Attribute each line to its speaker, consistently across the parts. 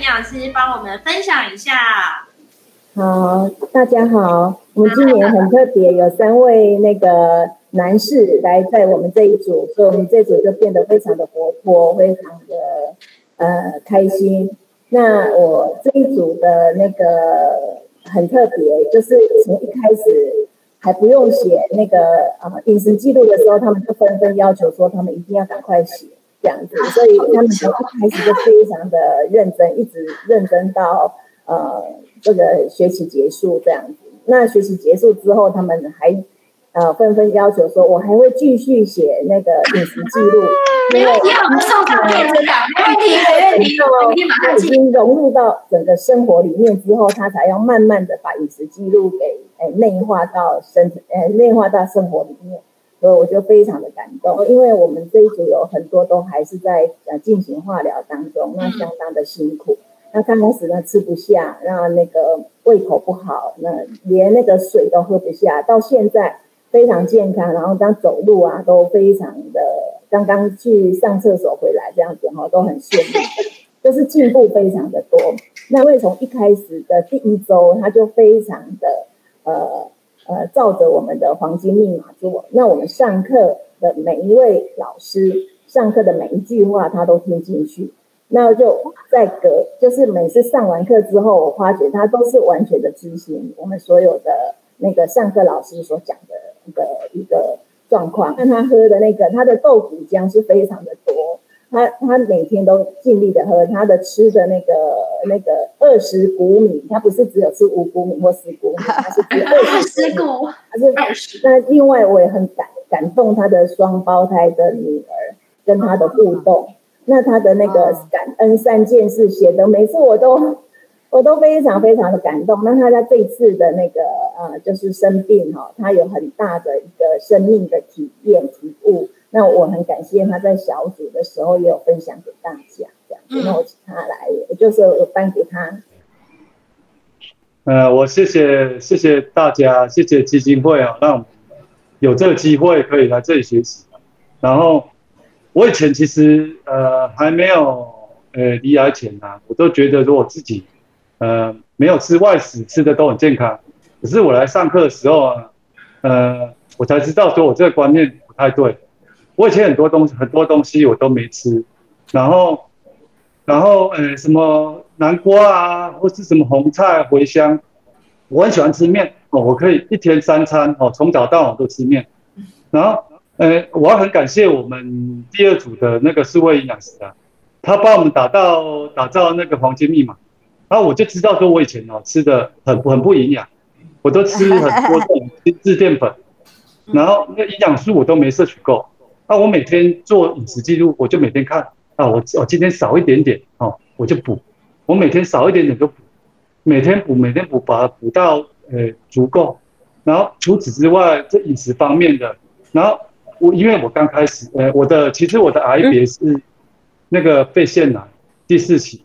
Speaker 1: 营养师帮我们分享一下。
Speaker 2: 好，大家好，我们今年很特别，有三位那个男士来在我们这一组，所以我们这组就变得非常的活泼，非常的呃开心。那我这一组的那个很特别，就是从一开始还不用写那个啊饮食记录的时候，他们就纷纷要求说，他们一定要赶快写这样子，所以他们从一开始就非常的认真，一直认真到呃这个学期结束这样子。那学习结束之后，他们还。呃，纷纷要求说，我还会继续写那个饮食记录，
Speaker 1: 没问题，我们送上面真的，没问题，没问题，我立马
Speaker 2: 已经融入到整个生活里面之后，他才要慢慢的把饮食记录给诶内化到生诶内化到生活里面，所以我就非常的感动，因为我们这一组有很多都还是在呃进行化疗当中，那相当的辛苦。那刚开始呢吃不下，那那个胃口不好，那连那个水都喝不下，到现在。非常健康，然后当走路啊都非常的，刚刚去上厕所回来这样子哈，都很羡慕，就是进步非常的多。那会从一开始的第一周，他就非常的呃呃照着我们的黄金密码做。那我们上课的每一位老师上课的每一句话，他都听进去。那就在隔，就是每次上完课之后，我发觉他都是完全的执行我们所有的那个上课老师所讲的。一个一个状况，看他喝的那个，他的豆腐浆是非常的多，他他每天都尽力的喝，他的吃的那个那个二十谷米，他不是只有吃五谷米或十谷米，他是吃二十 谷，他是那另外我也很感感动他的双胞胎的女儿跟他的互动，那他的那个感恩三件事写的，每次我都。我都非常非常的感动。那他在这次的那个呃，就是生病哈，他有很大的一个生命的体验体悟。那我很感谢他在小组的时候也有分享给大家，这样。那我请他来，就是我颁给他。
Speaker 3: 呃，我谢谢谢谢大家，谢谢基金会啊，让有这个机会可以来这里学习。然后我以前其实呃还没有呃离癌前啊，我都觉得说我自己。呃，没有吃外食，吃的都很健康。可是我来上课的时候啊，呃，我才知道说我这个观念不太对。我以前很多东西很多东西我都没吃，然后，然后呃，什么南瓜啊，或是什么红菜、茴香，我很喜欢吃面哦，我可以一天三餐哦，从早到晚都吃面。然后，呃，我要很感谢我们第二组的那个四位营养师啊，他帮我们打到打造那个黄金密码。然后我就知道说，我以前哦吃的很很不营养，我都吃很多这种 精致淀粉，然后那营养素我都没摄取够。那我每天做饮食记录，我就每天看啊，我我今天少一点点哦，我就补。我每天少一点点就补，每天补每天补，把它补到呃足够。然后除此之外，这饮食方面的，然后我因为我刚开始，呃，我的其实我的癌别是那个肺腺癌第四期。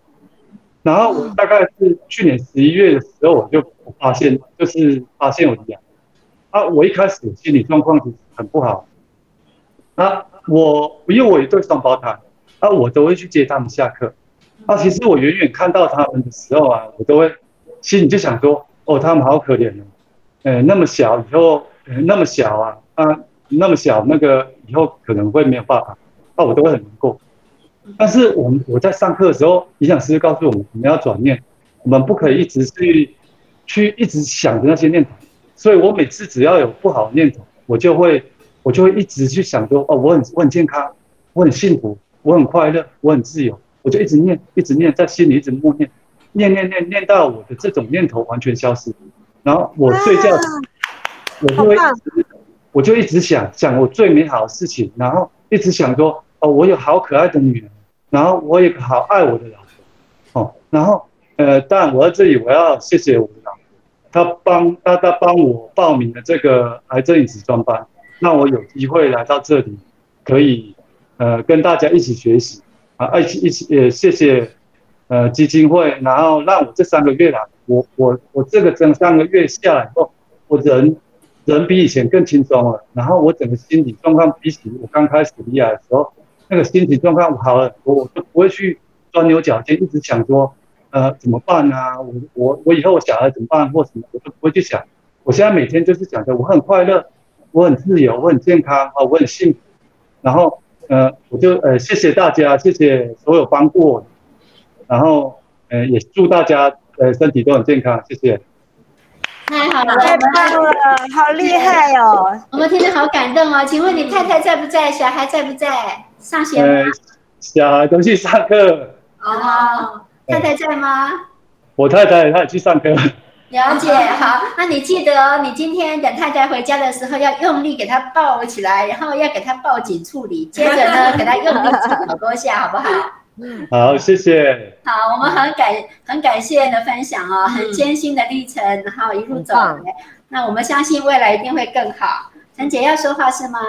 Speaker 3: 然后我大概是去年十一月的时候，我就发现，就是发现我的牙。啊，我一开始心理状况是很不好。啊，我因为我一对双胞胎，啊，我都会去接他们下课。啊，其实我远远看到他们的时候啊，我都会心里就想说，哦，他们好可怜哦，呃，那么小，以后那么小啊，啊，那么小，那个以后可能会没有爸爸，啊，我都会很难过。但是我们我在上课的时候，营养师告诉我们，我们要转念，我们不可以一直去去一直想着那些念头。所以我每次只要有不好的念头，我就会我就会一直去想说，哦，我很我很健康，我很幸福，我很快乐，我很自由，我就一直念，一直念，在心里一直默念，念念念念到我的这种念头完全消失。然后我睡觉，我就会我就一直想想我最美好的事情，然后一直想说，哦，我有好可爱的女儿。然后我也好爱我的老婆，哦，然后呃，当然我在这里我要谢谢我的老婆，她帮她她帮我报名的这个癌症饮食专班，让我有机会来到这里，可以呃跟大家一起学习啊，一起一起也谢谢呃基金会，然后让我这三个月来，我我我这个整三个月下来后，我人人比以前更轻松了，然后我整个心理状况比起我刚开始离癌的时候。那个心理状况好了，我我就不会去钻牛角尖，一直想说，呃怎么办啊？我我我以后我小孩怎么办或什么，我都不会去想。我现在每天就是想着我很快乐，我很自由，我很健康啊，我很幸福。然后呃，我就呃谢谢大家，谢谢所有帮过我，然后呃也祝大家呃身体都很健康，谢谢。
Speaker 1: 太好了，
Speaker 4: 太棒了，好厉害哦！
Speaker 1: 我们听得好感动哦。请问你太太在不在？小孩在不在？上学吗？
Speaker 3: 小孩都去上课。
Speaker 1: 哦，太太在吗？
Speaker 3: 我太太她也去上课。
Speaker 1: 了解，好，那你记得哦，你今天等太太回家的时候，要用力给她抱起来，然后要给她抱紧处理，接着呢，给她用力亲好多下，好不好？
Speaker 3: 好，谢谢。
Speaker 1: 好，我们很感很感谢你的分享哦，很艰辛的历程，然后一路走来，那我们相信未来一定会更好。陈姐要说话是吗？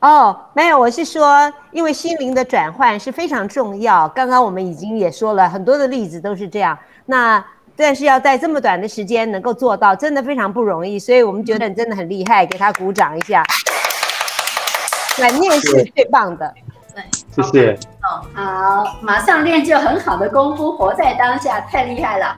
Speaker 4: 哦，没有，我是说，因为心灵的转换是非常重要。刚刚我们已经也说了很多的例子都是这样，那但是要在这么短的时间能够做到，真的非常不容易，所以我们觉得你真的很厉害，给他鼓掌一下。转念是最棒的。
Speaker 3: 对谢谢。
Speaker 1: 好，马上练就很好的功夫，活在当下，太厉害了。